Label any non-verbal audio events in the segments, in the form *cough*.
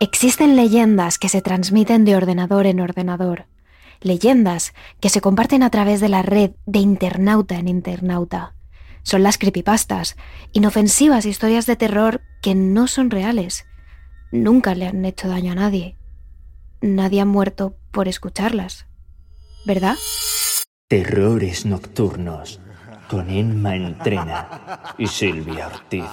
Existen leyendas que se transmiten de ordenador en ordenador, leyendas que se comparten a través de la red de internauta en internauta. Son las creepypastas, inofensivas historias de terror que no son reales. Nunca le han hecho daño a nadie. Nadie ha muerto por escucharlas. ¿Verdad? Terrores nocturnos con Emma Entrena y Silvia Ortiz.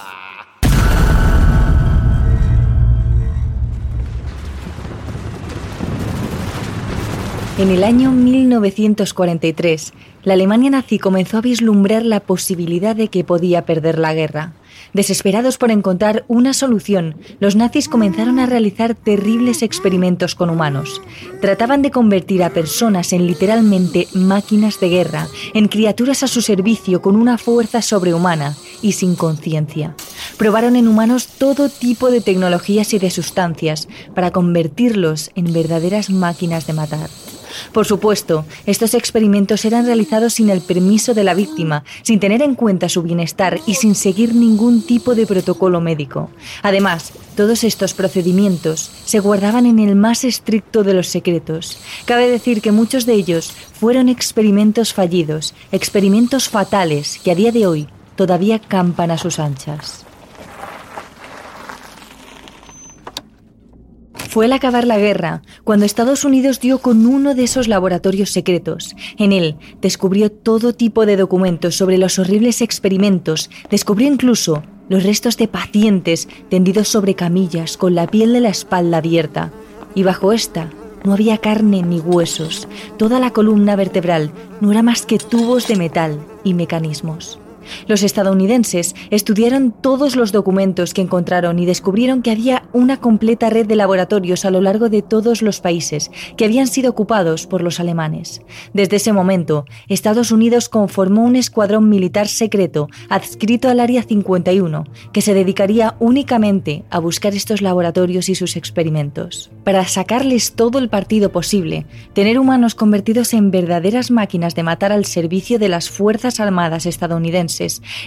En el año 1943, la Alemania nazi comenzó a vislumbrar la posibilidad de que podía perder la guerra. Desesperados por encontrar una solución, los nazis comenzaron a realizar terribles experimentos con humanos. Trataban de convertir a personas en literalmente máquinas de guerra, en criaturas a su servicio con una fuerza sobrehumana y sin conciencia. Probaron en humanos todo tipo de tecnologías y de sustancias para convertirlos en verdaderas máquinas de matar. Por supuesto, estos experimentos eran realizados sin el permiso de la víctima, sin tener en cuenta su bienestar y sin seguir ningún tipo de protocolo médico. Además, todos estos procedimientos se guardaban en el más estricto de los secretos. Cabe decir que muchos de ellos fueron experimentos fallidos, experimentos fatales que a día de hoy todavía campan a sus anchas. Fue al acabar la guerra cuando Estados Unidos dio con uno de esos laboratorios secretos. En él descubrió todo tipo de documentos sobre los horribles experimentos, descubrió incluso los restos de pacientes tendidos sobre camillas con la piel de la espalda abierta. Y bajo esta no había carne ni huesos. Toda la columna vertebral no era más que tubos de metal y mecanismos. Los estadounidenses estudiaron todos los documentos que encontraron y descubrieron que había una completa red de laboratorios a lo largo de todos los países que habían sido ocupados por los alemanes. Desde ese momento, Estados Unidos conformó un escuadrón militar secreto adscrito al Área 51 que se dedicaría únicamente a buscar estos laboratorios y sus experimentos. Para sacarles todo el partido posible, tener humanos convertidos en verdaderas máquinas de matar al servicio de las Fuerzas Armadas estadounidenses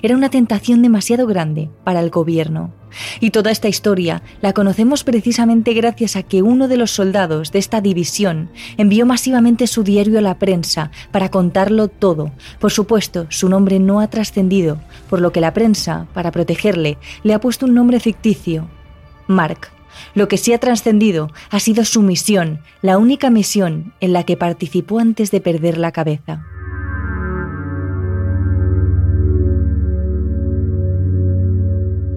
era una tentación demasiado grande para el gobierno. Y toda esta historia la conocemos precisamente gracias a que uno de los soldados de esta división envió masivamente su diario a la prensa para contarlo todo. Por supuesto, su nombre no ha trascendido, por lo que la prensa, para protegerle, le ha puesto un nombre ficticio, Mark. Lo que sí ha trascendido ha sido su misión, la única misión en la que participó antes de perder la cabeza.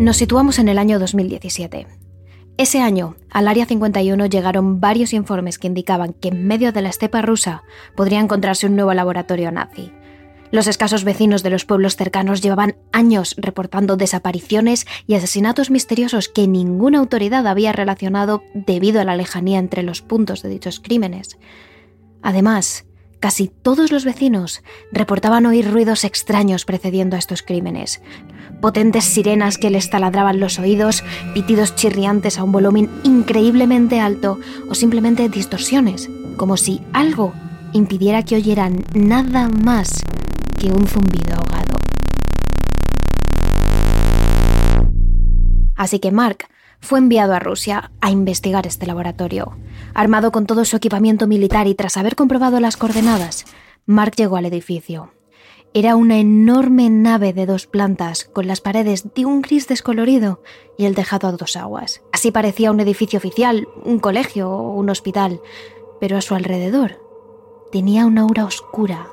Nos situamos en el año 2017. Ese año, al Área 51 llegaron varios informes que indicaban que en medio de la estepa rusa podría encontrarse un nuevo laboratorio nazi. Los escasos vecinos de los pueblos cercanos llevaban años reportando desapariciones y asesinatos misteriosos que ninguna autoridad había relacionado debido a la lejanía entre los puntos de dichos crímenes. Además, Casi todos los vecinos reportaban oír ruidos extraños precediendo a estos crímenes. Potentes sirenas que les taladraban los oídos, pitidos chirriantes a un volumen increíblemente alto o simplemente distorsiones, como si algo impidiera que oyeran nada más que un zumbido ahogado. Así que Mark fue enviado a Rusia a investigar este laboratorio. Armado con todo su equipamiento militar y tras haber comprobado las coordenadas, Mark llegó al edificio. Era una enorme nave de dos plantas, con las paredes de un gris descolorido y el tejado a dos aguas. Así parecía un edificio oficial, un colegio o un hospital, pero a su alrededor tenía una aura oscura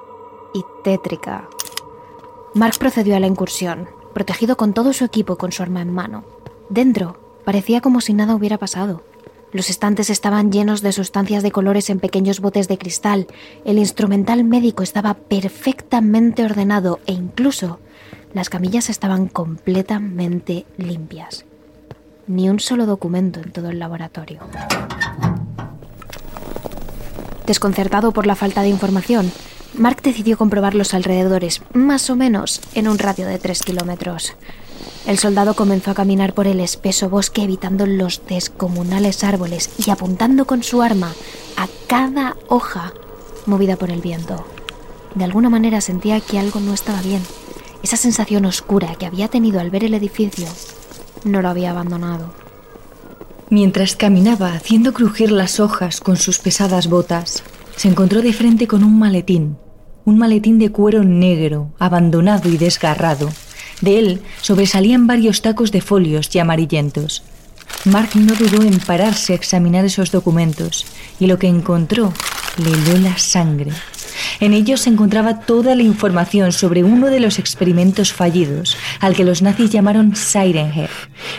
y tétrica. Mark procedió a la incursión, protegido con todo su equipo y con su arma en mano. Dentro parecía como si nada hubiera pasado. Los estantes estaban llenos de sustancias de colores en pequeños botes de cristal, el instrumental médico estaba perfectamente ordenado e incluso las camillas estaban completamente limpias. Ni un solo documento en todo el laboratorio. Desconcertado por la falta de información, Mark decidió comprobar los alrededores, más o menos en un radio de tres kilómetros. El soldado comenzó a caminar por el espeso bosque evitando los descomunales árboles y apuntando con su arma a cada hoja movida por el viento. De alguna manera sentía que algo no estaba bien. Esa sensación oscura que había tenido al ver el edificio no lo había abandonado. Mientras caminaba haciendo crujir las hojas con sus pesadas botas, se encontró de frente con un maletín, un maletín de cuero negro, abandonado y desgarrado. De él sobresalían varios tacos de folios y amarillentos. Mark no dudó en pararse a examinar esos documentos y lo que encontró le heló la sangre. En ellos se encontraba toda la información sobre uno de los experimentos fallidos, al que los nazis llamaron Siren Head.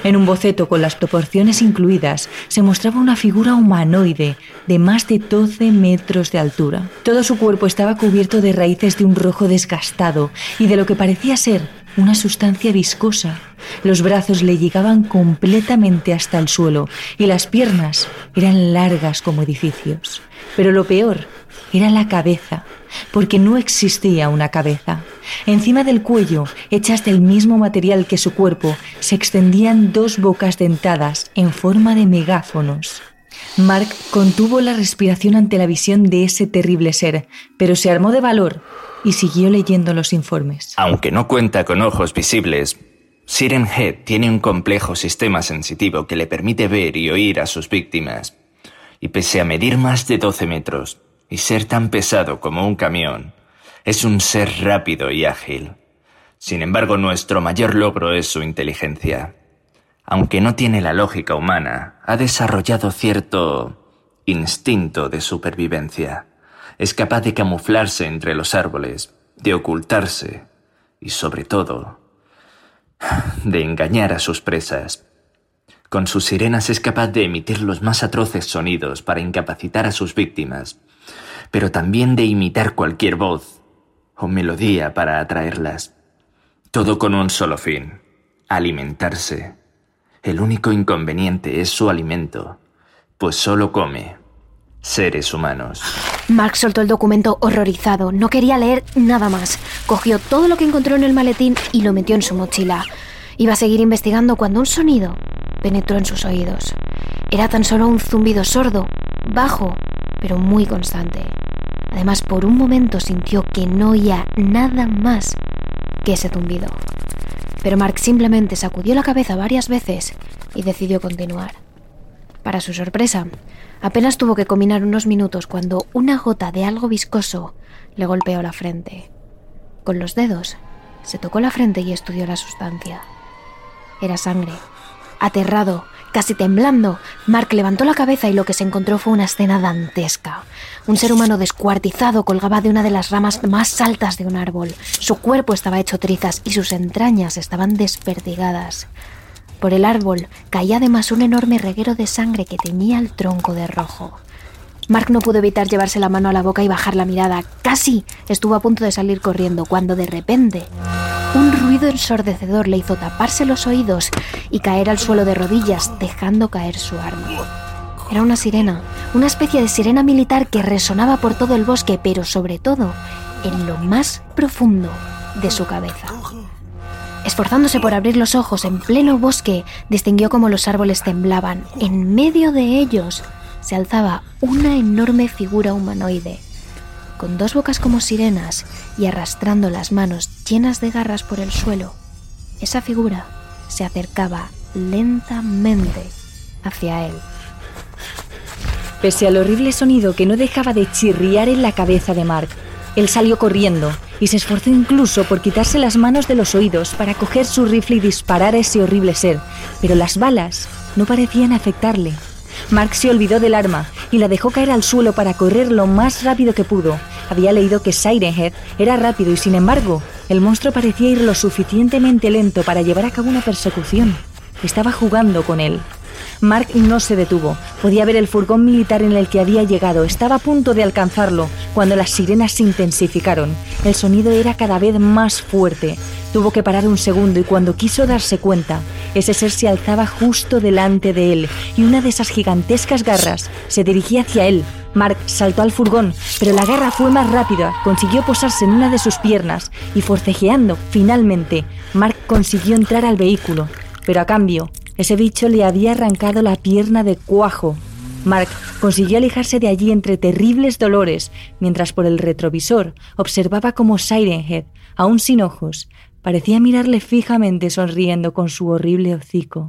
En un boceto con las proporciones incluidas se mostraba una figura humanoide de más de 12 metros de altura. Todo su cuerpo estaba cubierto de raíces de un rojo desgastado y de lo que parecía ser una sustancia viscosa. Los brazos le llegaban completamente hasta el suelo y las piernas eran largas como edificios. Pero lo peor era la cabeza, porque no existía una cabeza. Encima del cuello, hechas del mismo material que su cuerpo, se extendían dos bocas dentadas en forma de megáfonos. Mark contuvo la respiración ante la visión de ese terrible ser, pero se armó de valor y siguió leyendo los informes. Aunque no cuenta con ojos visibles, Siren Head tiene un complejo sistema sensitivo que le permite ver y oír a sus víctimas. Y pese a medir más de 12 metros y ser tan pesado como un camión, es un ser rápido y ágil. Sin embargo, nuestro mayor logro es su inteligencia. Aunque no tiene la lógica humana, ha desarrollado cierto instinto de supervivencia. Es capaz de camuflarse entre los árboles, de ocultarse y, sobre todo, de engañar a sus presas. Con sus sirenas es capaz de emitir los más atroces sonidos para incapacitar a sus víctimas, pero también de imitar cualquier voz o melodía para atraerlas. Todo con un solo fin, alimentarse. El único inconveniente es su alimento, pues solo come seres humanos. Mark soltó el documento horrorizado. No quería leer nada más. Cogió todo lo que encontró en el maletín y lo metió en su mochila. Iba a seguir investigando cuando un sonido penetró en sus oídos. Era tan solo un zumbido sordo, bajo, pero muy constante. Además, por un momento sintió que no oía nada más que ese zumbido. Pero Mark simplemente sacudió la cabeza varias veces y decidió continuar. Para su sorpresa, apenas tuvo que combinar unos minutos cuando una gota de algo viscoso le golpeó la frente. Con los dedos, se tocó la frente y estudió la sustancia. Era sangre. Aterrado, casi temblando, Mark levantó la cabeza y lo que se encontró fue una escena dantesca. Un ser humano descuartizado colgaba de una de las ramas más altas de un árbol. Su cuerpo estaba hecho trizas y sus entrañas estaban desperdigadas. Por el árbol caía además un enorme reguero de sangre que teñía el tronco de rojo. Mark no pudo evitar llevarse la mano a la boca y bajar la mirada. Casi estuvo a punto de salir corriendo cuando de repente un ruido ensordecedor le hizo taparse los oídos y caer al suelo de rodillas, dejando caer su arma. Era una sirena, una especie de sirena militar que resonaba por todo el bosque, pero sobre todo en lo más profundo de su cabeza. Esforzándose por abrir los ojos en pleno bosque, distinguió cómo los árboles temblaban. En medio de ellos se alzaba una enorme figura humanoide, con dos bocas como sirenas y arrastrando las manos llenas de garras por el suelo. Esa figura se acercaba lentamente hacia él. Pese al horrible sonido que no dejaba de chirriar en la cabeza de Mark, él salió corriendo y se esforzó incluso por quitarse las manos de los oídos para coger su rifle y disparar a ese horrible ser, pero las balas no parecían afectarle. Mark se olvidó del arma y la dejó caer al suelo para correr lo más rápido que pudo. Había leído que Siren Head era rápido y sin embargo, el monstruo parecía ir lo suficientemente lento para llevar a cabo una persecución. Estaba jugando con él. Mark no se detuvo. Podía ver el furgón militar en el que había llegado. Estaba a punto de alcanzarlo cuando las sirenas se intensificaron. El sonido era cada vez más fuerte. Tuvo que parar un segundo y cuando quiso darse cuenta, ese ser se alzaba justo delante de él y una de esas gigantescas garras se dirigía hacia él. Mark saltó al furgón, pero la garra fue más rápida, consiguió posarse en una de sus piernas y forcejeando, finalmente, Mark consiguió entrar al vehículo. Pero a cambio, ese bicho le había arrancado la pierna de cuajo. Mark consiguió alejarse de allí entre terribles dolores, mientras por el retrovisor observaba cómo Sirenhead, aún sin ojos, parecía mirarle fijamente sonriendo con su horrible hocico.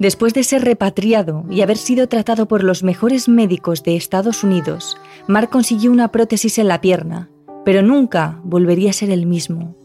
Después de ser repatriado y haber sido tratado por los mejores médicos de Estados Unidos, Mark consiguió una prótesis en la pierna pero nunca volvería a ser el mismo.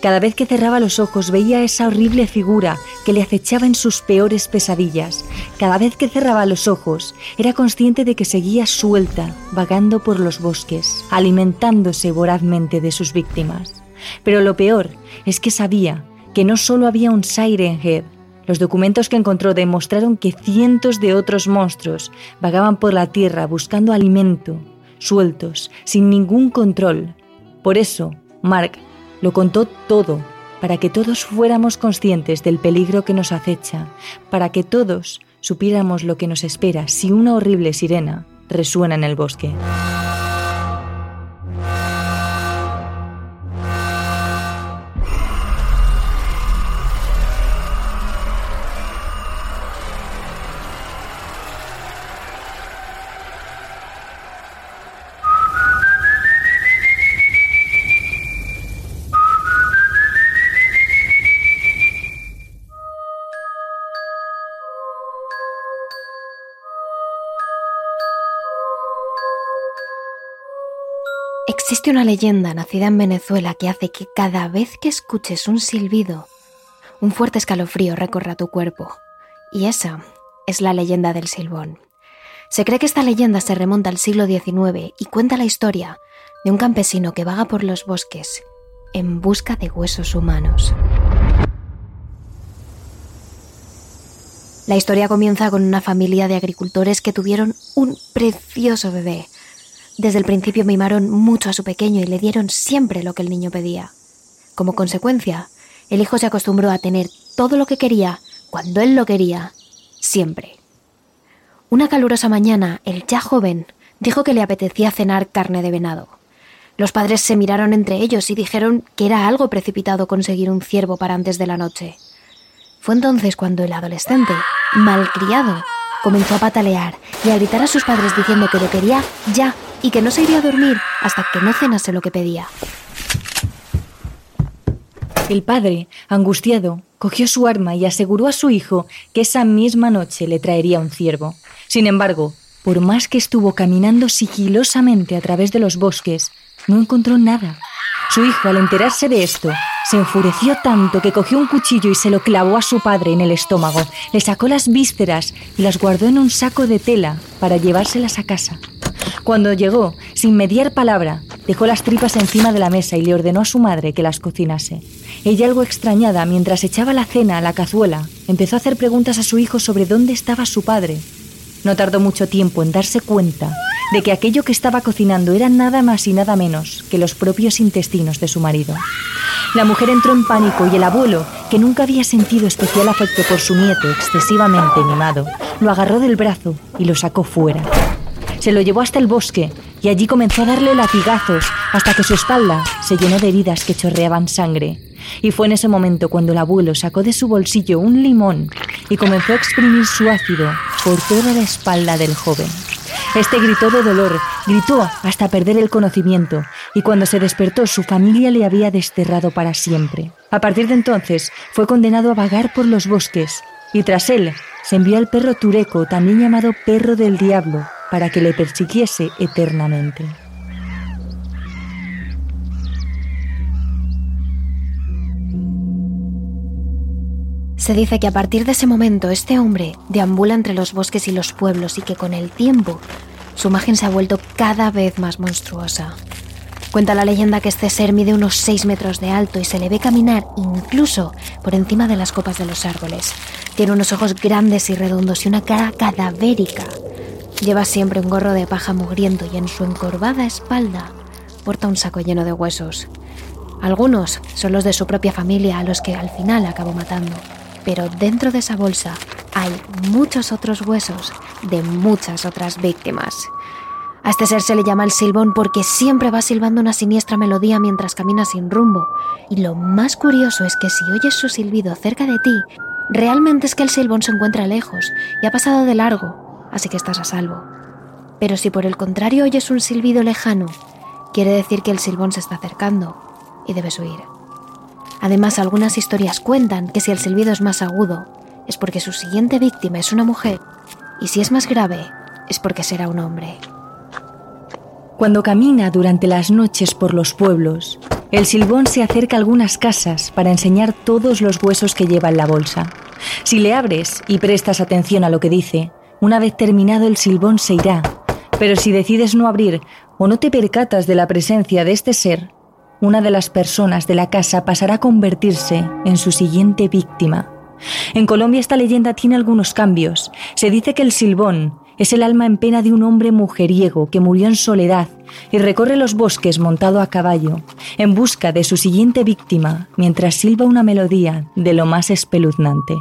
Cada vez que cerraba los ojos veía esa horrible figura que le acechaba en sus peores pesadillas. Cada vez que cerraba los ojos era consciente de que seguía suelta, vagando por los bosques, alimentándose vorazmente de sus víctimas. Pero lo peor es que sabía que no solo había un Siren Head, los documentos que encontró demostraron que cientos de otros monstruos vagaban por la tierra buscando alimento, sueltos, sin ningún control. Por eso, Mark lo contó todo para que todos fuéramos conscientes del peligro que nos acecha, para que todos supiéramos lo que nos espera si una horrible sirena resuena en el bosque. Existe una leyenda nacida en Venezuela que hace que cada vez que escuches un silbido, un fuerte escalofrío recorra tu cuerpo. Y esa es la leyenda del silbón. Se cree que esta leyenda se remonta al siglo XIX y cuenta la historia de un campesino que vaga por los bosques en busca de huesos humanos. La historia comienza con una familia de agricultores que tuvieron un precioso bebé desde el principio mimaron mucho a su pequeño y le dieron siempre lo que el niño pedía. Como consecuencia, el hijo se acostumbró a tener todo lo que quería, cuando él lo quería, siempre. Una calurosa mañana, el ya joven dijo que le apetecía cenar carne de venado. Los padres se miraron entre ellos y dijeron que era algo precipitado conseguir un ciervo para antes de la noche. Fue entonces cuando el adolescente, malcriado, comenzó a patalear y a gritar a sus padres diciendo que lo quería ya y que no se iría a dormir hasta que no cenase lo que pedía. El padre, angustiado, cogió su arma y aseguró a su hijo que esa misma noche le traería un ciervo. Sin embargo, por más que estuvo caminando sigilosamente a través de los bosques, no encontró nada. Su hijo, al enterarse de esto, se enfureció tanto que cogió un cuchillo y se lo clavó a su padre en el estómago. Le sacó las vísceras y las guardó en un saco de tela para llevárselas a casa. Cuando llegó, sin mediar palabra, dejó las tripas encima de la mesa y le ordenó a su madre que las cocinase. Ella, algo extrañada, mientras echaba la cena a la cazuela, empezó a hacer preguntas a su hijo sobre dónde estaba su padre. No tardó mucho tiempo en darse cuenta de que aquello que estaba cocinando era nada más y nada menos que los propios intestinos de su marido. La mujer entró en pánico y el abuelo, que nunca había sentido especial afecto por su nieto excesivamente mimado, lo agarró del brazo y lo sacó fuera. Se lo llevó hasta el bosque y allí comenzó a darle latigazos hasta que su espalda se llenó de heridas que chorreaban sangre. Y fue en ese momento cuando el abuelo sacó de su bolsillo un limón y comenzó a exprimir su ácido por toda la espalda del joven. Este gritó de dolor, gritó hasta perder el conocimiento, y cuando se despertó su familia le había desterrado para siempre. A partir de entonces fue condenado a vagar por los bosques, y tras él se envió al perro Tureco, también llamado perro del diablo, para que le persiguiese eternamente. Se dice que a partir de ese momento este hombre deambula entre los bosques y los pueblos y que con el tiempo su imagen se ha vuelto cada vez más monstruosa. Cuenta la leyenda que este ser mide unos 6 metros de alto y se le ve caminar incluso por encima de las copas de los árboles. Tiene unos ojos grandes y redondos y una cara cadavérica. Lleva siempre un gorro de paja mugriento y en su encorvada espalda porta un saco lleno de huesos. Algunos son los de su propia familia a los que al final acabó matando, pero dentro de esa bolsa hay muchos otros huesos de muchas otras víctimas. A este ser se le llama el silbón porque siempre va silbando una siniestra melodía mientras camina sin rumbo. Y lo más curioso es que si oyes su silbido cerca de ti, realmente es que el silbón se encuentra lejos y ha pasado de largo así que estás a salvo. Pero si por el contrario oyes un silbido lejano, quiere decir que el silbón se está acercando y debes huir. Además, algunas historias cuentan que si el silbido es más agudo, es porque su siguiente víctima es una mujer, y si es más grave, es porque será un hombre. Cuando camina durante las noches por los pueblos, el silbón se acerca a algunas casas para enseñar todos los huesos que lleva en la bolsa. Si le abres y prestas atención a lo que dice, una vez terminado el silbón se irá. Pero si decides no abrir o no te percatas de la presencia de este ser, una de las personas de la casa pasará a convertirse en su siguiente víctima. En Colombia esta leyenda tiene algunos cambios. Se dice que el silbón es el alma en pena de un hombre mujeriego que murió en soledad y recorre los bosques montado a caballo en busca de su siguiente víctima mientras silba una melodía de lo más espeluznante.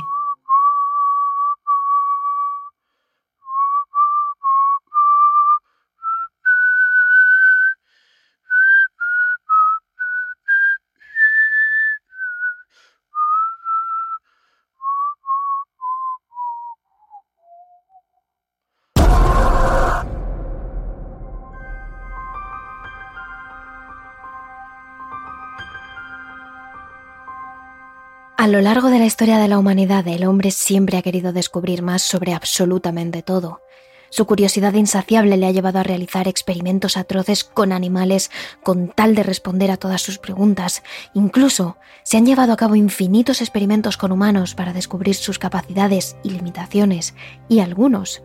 A lo largo de la historia de la humanidad, el hombre siempre ha querido descubrir más sobre absolutamente todo. Su curiosidad insaciable le ha llevado a realizar experimentos atroces con animales con tal de responder a todas sus preguntas. Incluso se han llevado a cabo infinitos experimentos con humanos para descubrir sus capacidades y limitaciones, y algunos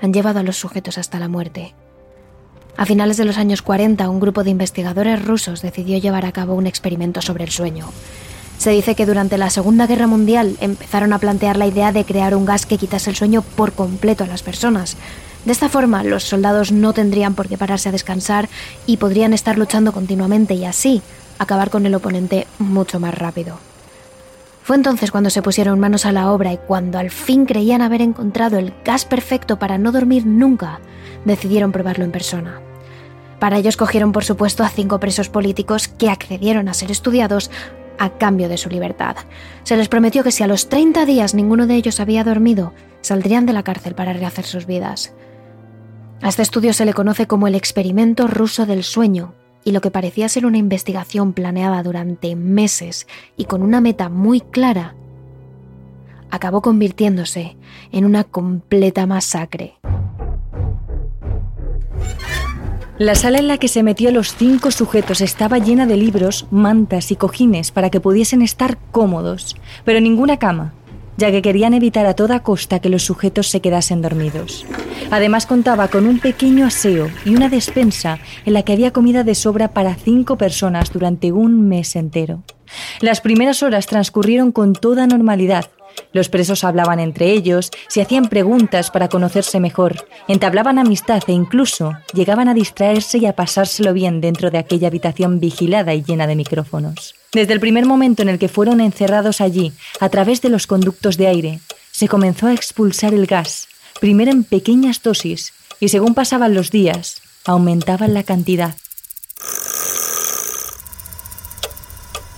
han llevado a los sujetos hasta la muerte. A finales de los años 40, un grupo de investigadores rusos decidió llevar a cabo un experimento sobre el sueño. Se dice que durante la Segunda Guerra Mundial empezaron a plantear la idea de crear un gas que quitase el sueño por completo a las personas. De esta forma, los soldados no tendrían por qué pararse a descansar y podrían estar luchando continuamente y así acabar con el oponente mucho más rápido. Fue entonces cuando se pusieron manos a la obra y cuando al fin creían haber encontrado el gas perfecto para no dormir nunca, decidieron probarlo en persona. Para ello escogieron por supuesto a cinco presos políticos que accedieron a ser estudiados a cambio de su libertad. Se les prometió que si a los 30 días ninguno de ellos había dormido, saldrían de la cárcel para rehacer sus vidas. A este estudio se le conoce como el experimento ruso del sueño, y lo que parecía ser una investigación planeada durante meses y con una meta muy clara, acabó convirtiéndose en una completa masacre. La sala en la que se metió los cinco sujetos estaba llena de libros, mantas y cojines para que pudiesen estar cómodos, pero ninguna cama, ya que querían evitar a toda costa que los sujetos se quedasen dormidos. Además contaba con un pequeño aseo y una despensa en la que había comida de sobra para cinco personas durante un mes entero. Las primeras horas transcurrieron con toda normalidad, los presos hablaban entre ellos, se hacían preguntas para conocerse mejor, entablaban amistad e incluso llegaban a distraerse y a pasárselo bien dentro de aquella habitación vigilada y llena de micrófonos. Desde el primer momento en el que fueron encerrados allí, a través de los conductos de aire, se comenzó a expulsar el gas, primero en pequeñas dosis, y según pasaban los días, aumentaban la cantidad.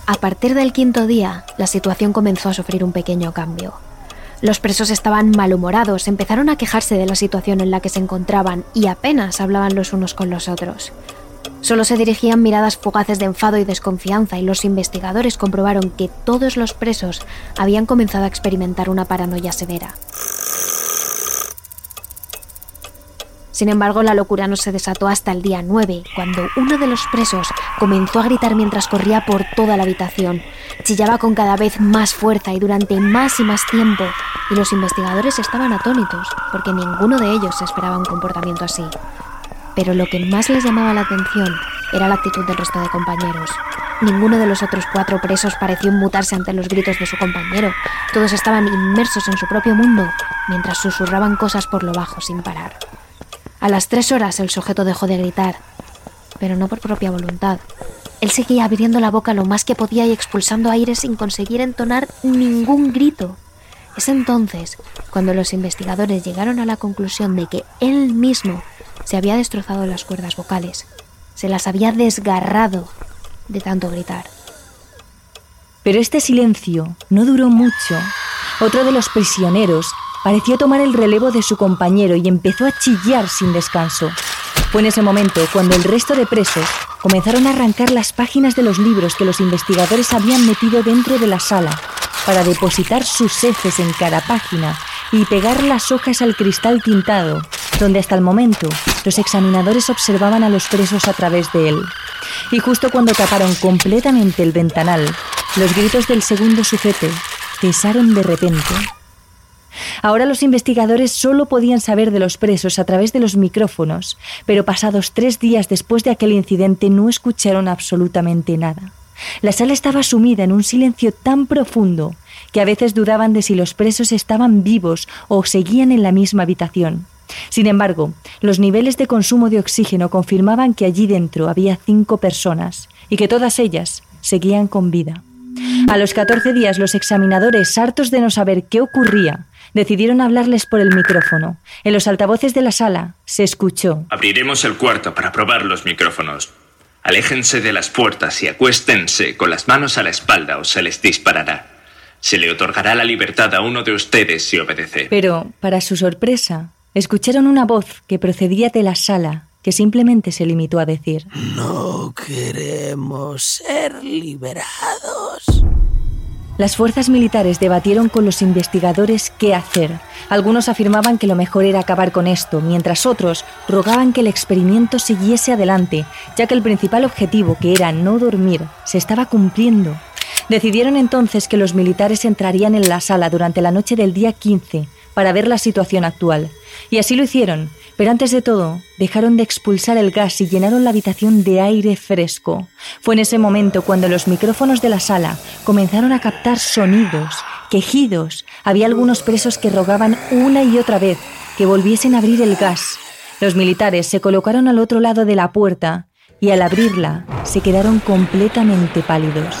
A partir del quinto día, la situación comenzó a sufrir un pequeño cambio. Los presos estaban malhumorados, empezaron a quejarse de la situación en la que se encontraban y apenas hablaban los unos con los otros. Solo se dirigían miradas fugaces de enfado y desconfianza y los investigadores comprobaron que todos los presos habían comenzado a experimentar una paranoia severa. Sin embargo, la locura no se desató hasta el día 9, cuando uno de los presos comenzó a gritar mientras corría por toda la habitación. Chillaba con cada vez más fuerza y durante más y más tiempo, y los investigadores estaban atónitos, porque ninguno de ellos esperaba un comportamiento así. Pero lo que más les llamaba la atención era la actitud del resto de compañeros. Ninguno de los otros cuatro presos pareció mutarse ante los gritos de su compañero. Todos estaban inmersos en su propio mundo, mientras susurraban cosas por lo bajo sin parar. A las tres horas el sujeto dejó de gritar, pero no por propia voluntad. Él seguía abriendo la boca lo más que podía y expulsando aire sin conseguir entonar ningún grito. Es entonces cuando los investigadores llegaron a la conclusión de que él mismo se había destrozado las cuerdas vocales, se las había desgarrado de tanto gritar. Pero este silencio no duró mucho. Otro de los prisioneros pareció tomar el relevo de su compañero y empezó a chillar sin descanso. Fue en ese momento cuando el resto de presos comenzaron a arrancar las páginas de los libros que los investigadores habían metido dentro de la sala para depositar sus heces en cada página y pegar las hojas al cristal tintado, donde hasta el momento los examinadores observaban a los presos a través de él. Y justo cuando taparon completamente el ventanal, los gritos del segundo sujeto cesaron de repente. Ahora los investigadores solo podían saber de los presos a través de los micrófonos, pero pasados tres días después de aquel incidente no escucharon absolutamente nada. La sala estaba sumida en un silencio tan profundo que a veces dudaban de si los presos estaban vivos o seguían en la misma habitación. Sin embargo, los niveles de consumo de oxígeno confirmaban que allí dentro había cinco personas y que todas ellas seguían con vida. A los 14 días los examinadores, hartos de no saber qué ocurría, decidieron hablarles por el micrófono. En los altavoces de la sala se escuchó. Abriremos el cuarto para probar los micrófonos. Aléjense de las puertas y acuéstense con las manos a la espalda o se les disparará. Se le otorgará la libertad a uno de ustedes si obedece. Pero, para su sorpresa, escucharon una voz que procedía de la sala que simplemente se limitó a decir No queremos ser liberados. Las fuerzas militares debatieron con los investigadores qué hacer. Algunos afirmaban que lo mejor era acabar con esto, mientras otros rogaban que el experimento siguiese adelante, ya que el principal objetivo, que era no dormir, se estaba cumpliendo. Decidieron entonces que los militares entrarían en la sala durante la noche del día 15 para ver la situación actual. Y así lo hicieron, pero antes de todo, dejaron de expulsar el gas y llenaron la habitación de aire fresco. Fue en ese momento cuando los micrófonos de la sala comenzaron a captar sonidos, quejidos. Había algunos presos que rogaban una y otra vez que volviesen a abrir el gas. Los militares se colocaron al otro lado de la puerta y al abrirla se quedaron completamente pálidos.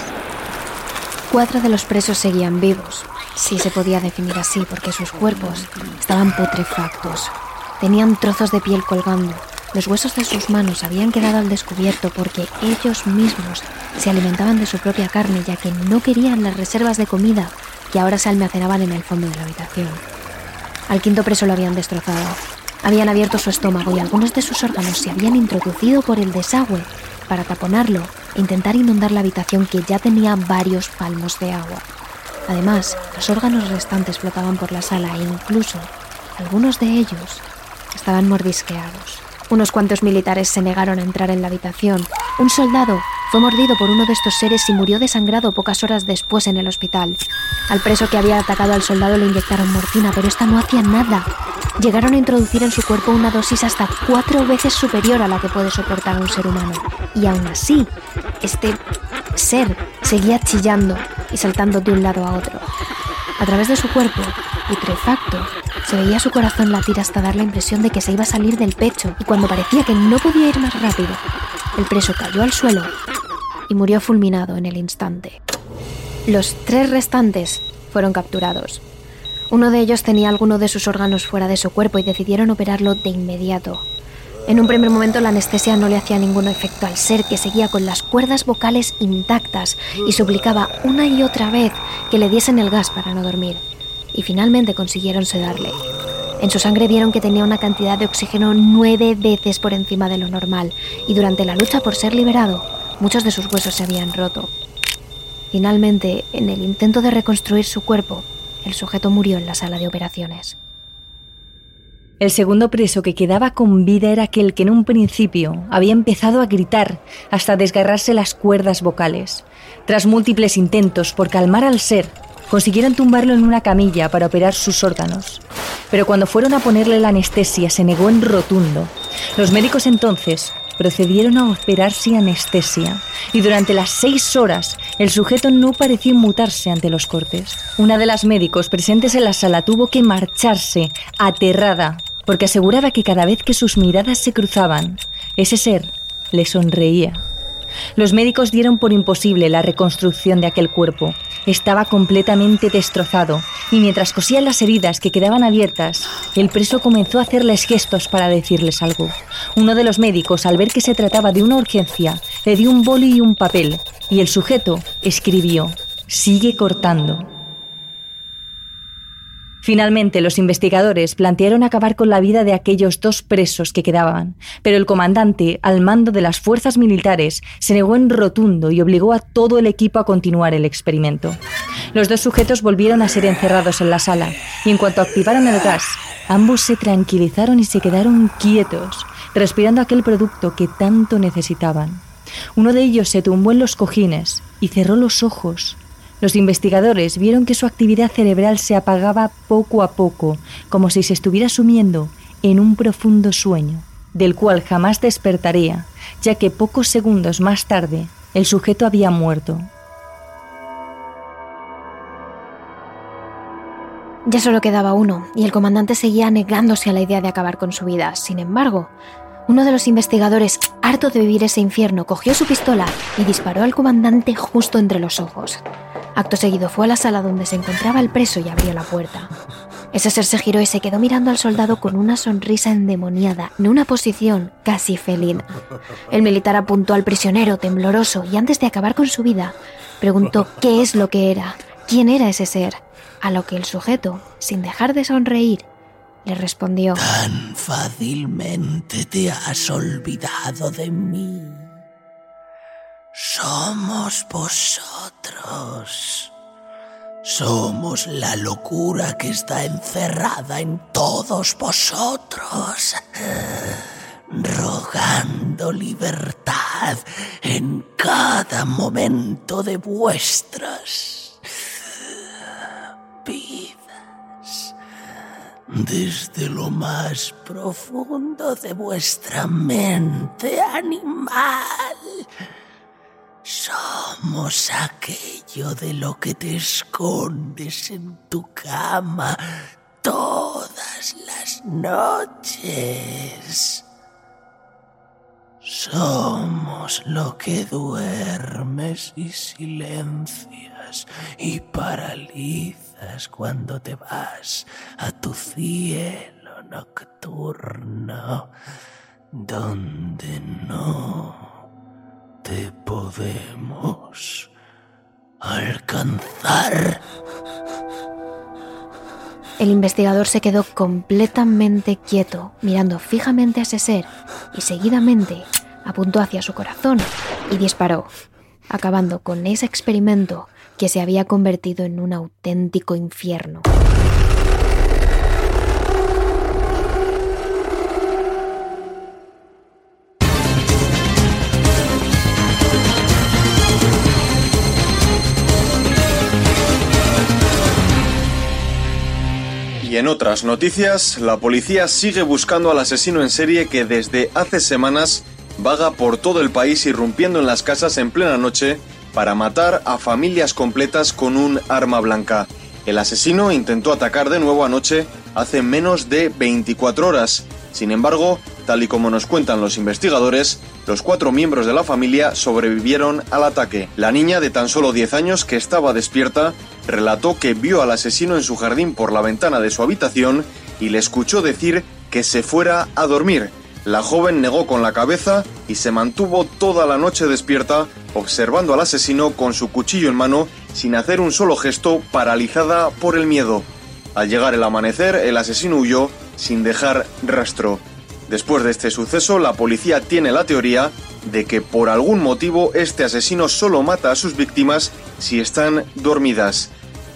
Cuatro de los presos seguían vivos, si se podía definir así, porque sus cuerpos estaban putrefactos. Tenían trozos de piel colgando. Los huesos de sus manos habían quedado al descubierto porque ellos mismos se alimentaban de su propia carne ya que no querían las reservas de comida que ahora se almacenaban en el fondo de la habitación. Al quinto preso lo habían destrozado. Habían abierto su estómago y algunos de sus órganos se habían introducido por el desagüe para taponarlo e intentar inundar la habitación que ya tenía varios palmos de agua. Además, los órganos restantes flotaban por la sala e incluso algunos de ellos estaban mordisqueados. Unos cuantos militares se negaron a entrar en la habitación. Un soldado fue mordido por uno de estos seres y murió desangrado pocas horas después en el hospital. Al preso que había atacado al soldado le inyectaron morfina, pero esta no hacía nada. Llegaron a introducir en su cuerpo una dosis hasta cuatro veces superior a la que puede soportar un ser humano. Y aún así, este ser seguía chillando y saltando de un lado a otro. A través de su cuerpo, putrefacto, se veía su corazón latir hasta dar la impresión de que se iba a salir del pecho y cuando parecía que no podía ir más rápido, el preso cayó al suelo y murió fulminado en el instante. Los tres restantes fueron capturados. Uno de ellos tenía alguno de sus órganos fuera de su cuerpo y decidieron operarlo de inmediato. En un primer momento la anestesia no le hacía ningún efecto al ser que seguía con las cuerdas vocales intactas y suplicaba una y otra vez que le diesen el gas para no dormir y finalmente consiguieron sedarle. En su sangre vieron que tenía una cantidad de oxígeno nueve veces por encima de lo normal y durante la lucha por ser liberado, muchos de sus huesos se habían roto. Finalmente, en el intento de reconstruir su cuerpo, el sujeto murió en la sala de operaciones. El segundo preso que quedaba con vida era aquel que en un principio había empezado a gritar hasta desgarrarse las cuerdas vocales. Tras múltiples intentos por calmar al ser, consiguieron tumbarlo en una camilla para operar sus órganos. Pero cuando fueron a ponerle la anestesia se negó en rotundo. Los médicos entonces procedieron a operar sin anestesia y durante las seis horas el sujeto no pareció inmutarse ante los cortes. Una de las médicos presentes en la sala tuvo que marcharse aterrada porque aseguraba que cada vez que sus miradas se cruzaban, ese ser le sonreía. Los médicos dieron por imposible la reconstrucción de aquel cuerpo estaba completamente destrozado y mientras cosían las heridas que quedaban abiertas, el preso comenzó a hacerles gestos para decirles algo. Uno de los médicos, al ver que se trataba de una urgencia, le dio un boli y un papel y el sujeto escribió, sigue cortando. Finalmente, los investigadores plantearon acabar con la vida de aquellos dos presos que quedaban, pero el comandante, al mando de las fuerzas militares, se negó en rotundo y obligó a todo el equipo a continuar el experimento. Los dos sujetos volvieron a ser encerrados en la sala, y en cuanto activaron el gas, ambos se tranquilizaron y se quedaron quietos, respirando aquel producto que tanto necesitaban. Uno de ellos se tumbó en los cojines y cerró los ojos, los investigadores vieron que su actividad cerebral se apagaba poco a poco, como si se estuviera sumiendo en un profundo sueño, del cual jamás despertaría, ya que pocos segundos más tarde el sujeto había muerto. Ya solo quedaba uno, y el comandante seguía negándose a la idea de acabar con su vida. Sin embargo, uno de los investigadores, harto de vivir ese infierno, cogió su pistola y disparó al comandante justo entre los ojos. Acto seguido fue a la sala donde se encontraba el preso y abrió la puerta. Ese ser se giró y se quedó mirando al soldado con una sonrisa endemoniada, en una posición casi felina. El militar apuntó al prisionero tembloroso y antes de acabar con su vida, preguntó *laughs* qué es lo que era, quién era ese ser, a lo que el sujeto, sin dejar de sonreír, le respondió Tan fácilmente te has olvidado de mí. Somos vosotros. Somos la locura que está encerrada en todos vosotros, rogando libertad en cada momento de vuestras vidas, desde lo más profundo de vuestra mente animal somos aquello de lo que te escondes en tu cama todas las noches. Somos lo que duermes y silencias y paralizas cuando te vas a tu cielo nocturno, donde no podemos alcanzar. El investigador se quedó completamente quieto, mirando fijamente a ese ser, y seguidamente apuntó hacia su corazón y disparó, acabando con ese experimento que se había convertido en un auténtico infierno. En otras noticias, la policía sigue buscando al asesino en serie que desde hace semanas vaga por todo el país irrumpiendo en las casas en plena noche para matar a familias completas con un arma blanca. El asesino intentó atacar de nuevo anoche hace menos de 24 horas. Sin embargo, tal y como nos cuentan los investigadores, los cuatro miembros de la familia sobrevivieron al ataque. La niña de tan solo 10 años que estaba despierta relató que vio al asesino en su jardín por la ventana de su habitación y le escuchó decir que se fuera a dormir. La joven negó con la cabeza y se mantuvo toda la noche despierta observando al asesino con su cuchillo en mano sin hacer un solo gesto paralizada por el miedo. Al llegar el amanecer, el asesino huyó sin dejar rastro. Después de este suceso, la policía tiene la teoría de que por algún motivo este asesino solo mata a sus víctimas si están dormidas.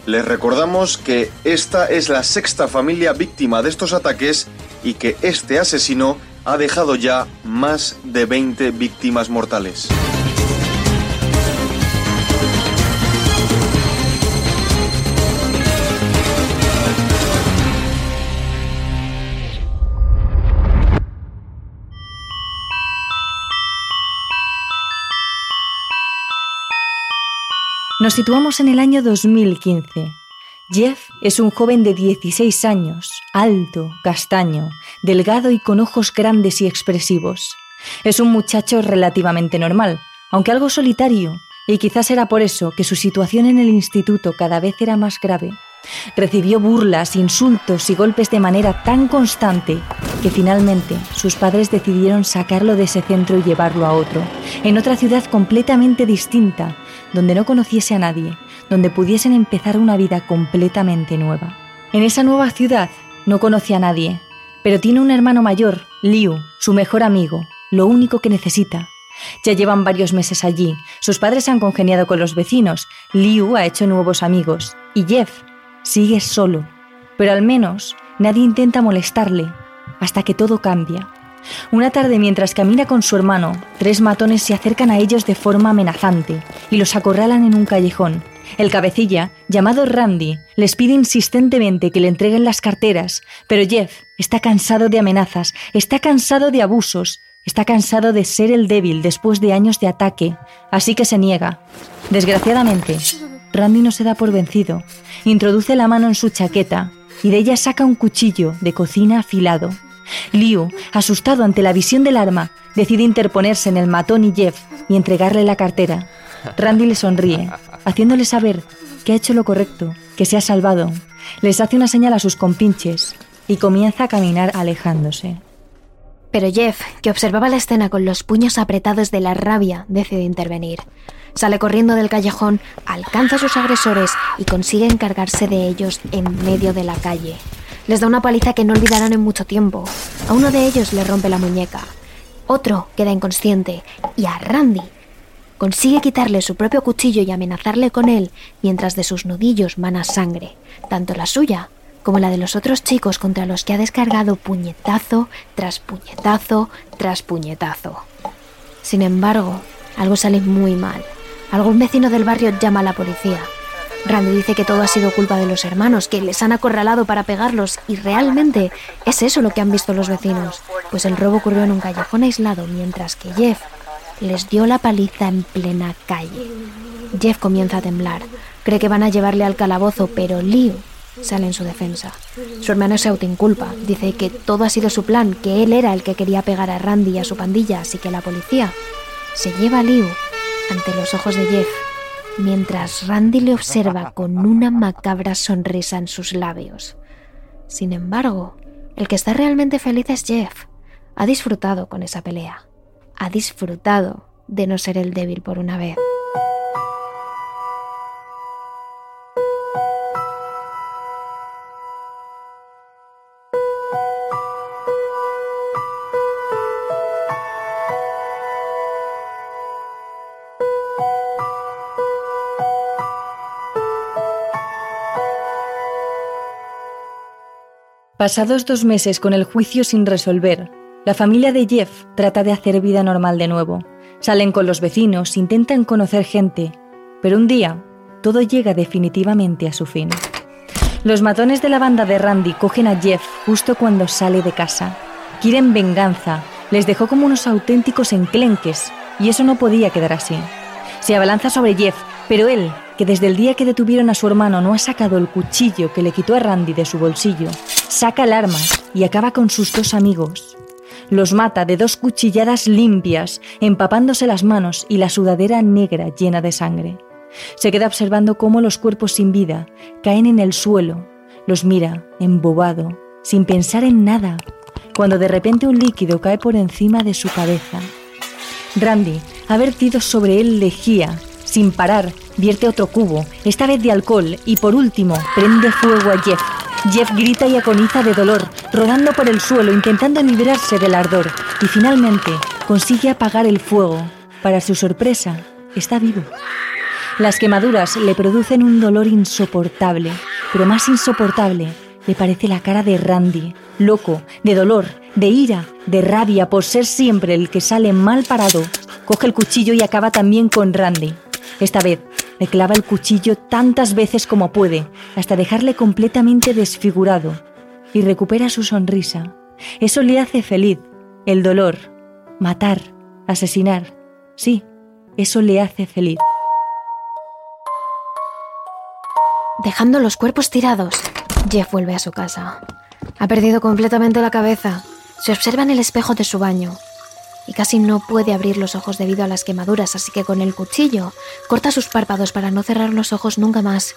Les recordamos que esta es la sexta familia víctima de estos ataques y que este asesino ha dejado ya más de 20 víctimas mortales. Nos situamos en el año 2015. Jeff es un joven de 16 años, alto, castaño, delgado y con ojos grandes y expresivos. Es un muchacho relativamente normal, aunque algo solitario, y quizás era por eso que su situación en el instituto cada vez era más grave. Recibió burlas, insultos y golpes de manera tan constante que finalmente sus padres decidieron sacarlo de ese centro y llevarlo a otro, en otra ciudad completamente distinta, donde no conociese a nadie, donde pudiesen empezar una vida completamente nueva. En esa nueva ciudad no conoce a nadie, pero tiene un hermano mayor, Liu, su mejor amigo, lo único que necesita. Ya llevan varios meses allí, sus padres han congeniado con los vecinos, Liu ha hecho nuevos amigos y Jeff sigue solo, pero al menos nadie intenta molestarle, hasta que todo cambia. Una tarde mientras camina con su hermano, tres matones se acercan a ellos de forma amenazante y los acorralan en un callejón. El cabecilla, llamado Randy, les pide insistentemente que le entreguen las carteras, pero Jeff está cansado de amenazas, está cansado de abusos, está cansado de ser el débil después de años de ataque, así que se niega. Desgraciadamente, Randy no se da por vencido. Introduce la mano en su chaqueta y de ella saca un cuchillo de cocina afilado. Liu, asustado ante la visión del arma, decide interponerse en el matón y Jeff y entregarle la cartera. Randy le sonríe, haciéndole saber que ha hecho lo correcto, que se ha salvado. Les hace una señal a sus compinches y comienza a caminar alejándose. Pero Jeff, que observaba la escena con los puños apretados de la rabia, decide intervenir. Sale corriendo del callejón, alcanza a sus agresores y consigue encargarse de ellos en medio de la calle. Les da una paliza que no olvidarán en mucho tiempo. A uno de ellos le rompe la muñeca. Otro queda inconsciente y a Randy consigue quitarle su propio cuchillo y amenazarle con él mientras de sus nudillos mana sangre, tanto la suya como la de los otros chicos contra los que ha descargado puñetazo tras puñetazo tras puñetazo. Sin embargo, algo sale muy mal. Algún vecino del barrio llama a la policía. Randy dice que todo ha sido culpa de los hermanos, que les han acorralado para pegarlos, y realmente es eso lo que han visto los vecinos, pues el robo ocurrió en un callejón aislado, mientras que Jeff les dio la paliza en plena calle. Jeff comienza a temblar, cree que van a llevarle al calabozo, pero Liu sale en su defensa. Su hermano se autoinculpa, dice que todo ha sido su plan, que él era el que quería pegar a Randy y a su pandilla, así que la policía se lleva a Liu ante los ojos de Jeff, mientras Randy le observa con una macabra sonrisa en sus labios. Sin embargo, el que está realmente feliz es Jeff. Ha disfrutado con esa pelea. Ha disfrutado de no ser el débil por una vez. Pasados dos meses con el juicio sin resolver, la familia de Jeff trata de hacer vida normal de nuevo. Salen con los vecinos, intentan conocer gente, pero un día todo llega definitivamente a su fin. Los matones de la banda de Randy cogen a Jeff justo cuando sale de casa. Quieren venganza, les dejó como unos auténticos enclenques, y eso no podía quedar así. Se abalanza sobre Jeff, pero él, que desde el día que detuvieron a su hermano no ha sacado el cuchillo que le quitó a Randy de su bolsillo, saca el arma y acaba con sus dos amigos. Los mata de dos cuchilladas limpias, empapándose las manos y la sudadera negra llena de sangre. Se queda observando cómo los cuerpos sin vida caen en el suelo. Los mira, embobado, sin pensar en nada, cuando de repente un líquido cae por encima de su cabeza. Randy ha vertido sobre él lejía, sin parar, vierte otro cubo, esta vez de alcohol, y por último prende fuego a Jeff, Jeff grita y agoniza de dolor, rodando por el suelo intentando librarse del ardor y finalmente consigue apagar el fuego. Para su sorpresa, está vivo. Las quemaduras le producen un dolor insoportable, pero más insoportable le parece la cara de Randy, loco, de dolor, de ira, de rabia por ser siempre el que sale mal parado. Coge el cuchillo y acaba también con Randy. Esta vez le clava el cuchillo tantas veces como puede, hasta dejarle completamente desfigurado, y recupera su sonrisa. Eso le hace feliz. El dolor, matar, asesinar. Sí, eso le hace feliz. Dejando los cuerpos tirados, Jeff vuelve a su casa. Ha perdido completamente la cabeza. Se observa en el espejo de su baño y casi no puede abrir los ojos debido a las quemaduras, así que con el cuchillo corta sus párpados para no cerrar los ojos nunca más.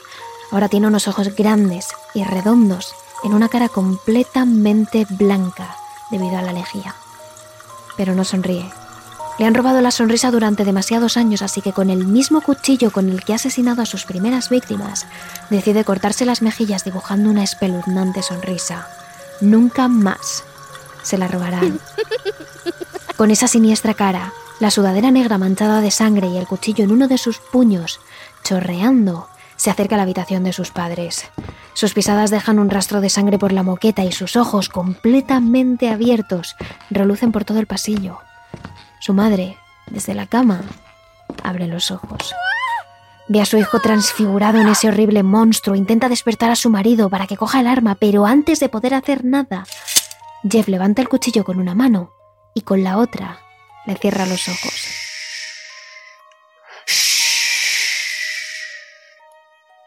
Ahora tiene unos ojos grandes y redondos en una cara completamente blanca debido a la lejía. Pero no sonríe. Le han robado la sonrisa durante demasiados años, así que con el mismo cuchillo con el que ha asesinado a sus primeras víctimas, decide cortarse las mejillas dibujando una espeluznante sonrisa. Nunca más se la robarán. *laughs* Con esa siniestra cara, la sudadera negra manchada de sangre y el cuchillo en uno de sus puños, chorreando, se acerca a la habitación de sus padres. Sus pisadas dejan un rastro de sangre por la moqueta y sus ojos, completamente abiertos, relucen por todo el pasillo. Su madre, desde la cama, abre los ojos. Ve a su hijo transfigurado en ese horrible monstruo, intenta despertar a su marido para que coja el arma, pero antes de poder hacer nada, Jeff levanta el cuchillo con una mano y con la otra le cierra los ojos.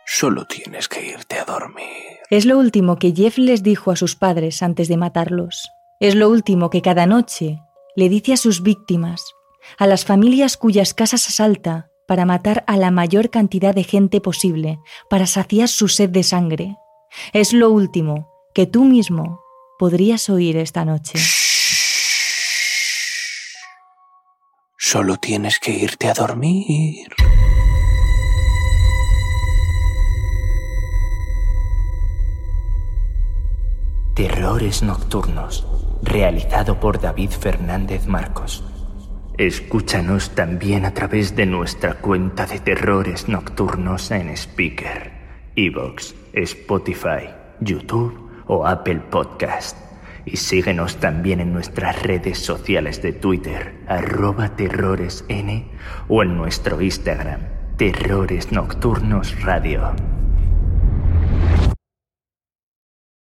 Solo tienes que irte a dormir. Es lo último que Jeff les dijo a sus padres antes de matarlos. Es lo último que cada noche le dice a sus víctimas, a las familias cuyas casas asalta para matar a la mayor cantidad de gente posible, para saciar su sed de sangre. Es lo último que tú mismo podrías oír esta noche. Solo tienes que irte a dormir. Terrores Nocturnos realizado por David Fernández Marcos. Escúchanos también a través de nuestra cuenta de terrores nocturnos en Speaker, Evox, Spotify, YouTube o Apple Podcast. Y síguenos también en nuestras redes sociales de Twitter, arroba terroresn o en nuestro Instagram, Terrores Nocturnos Radio.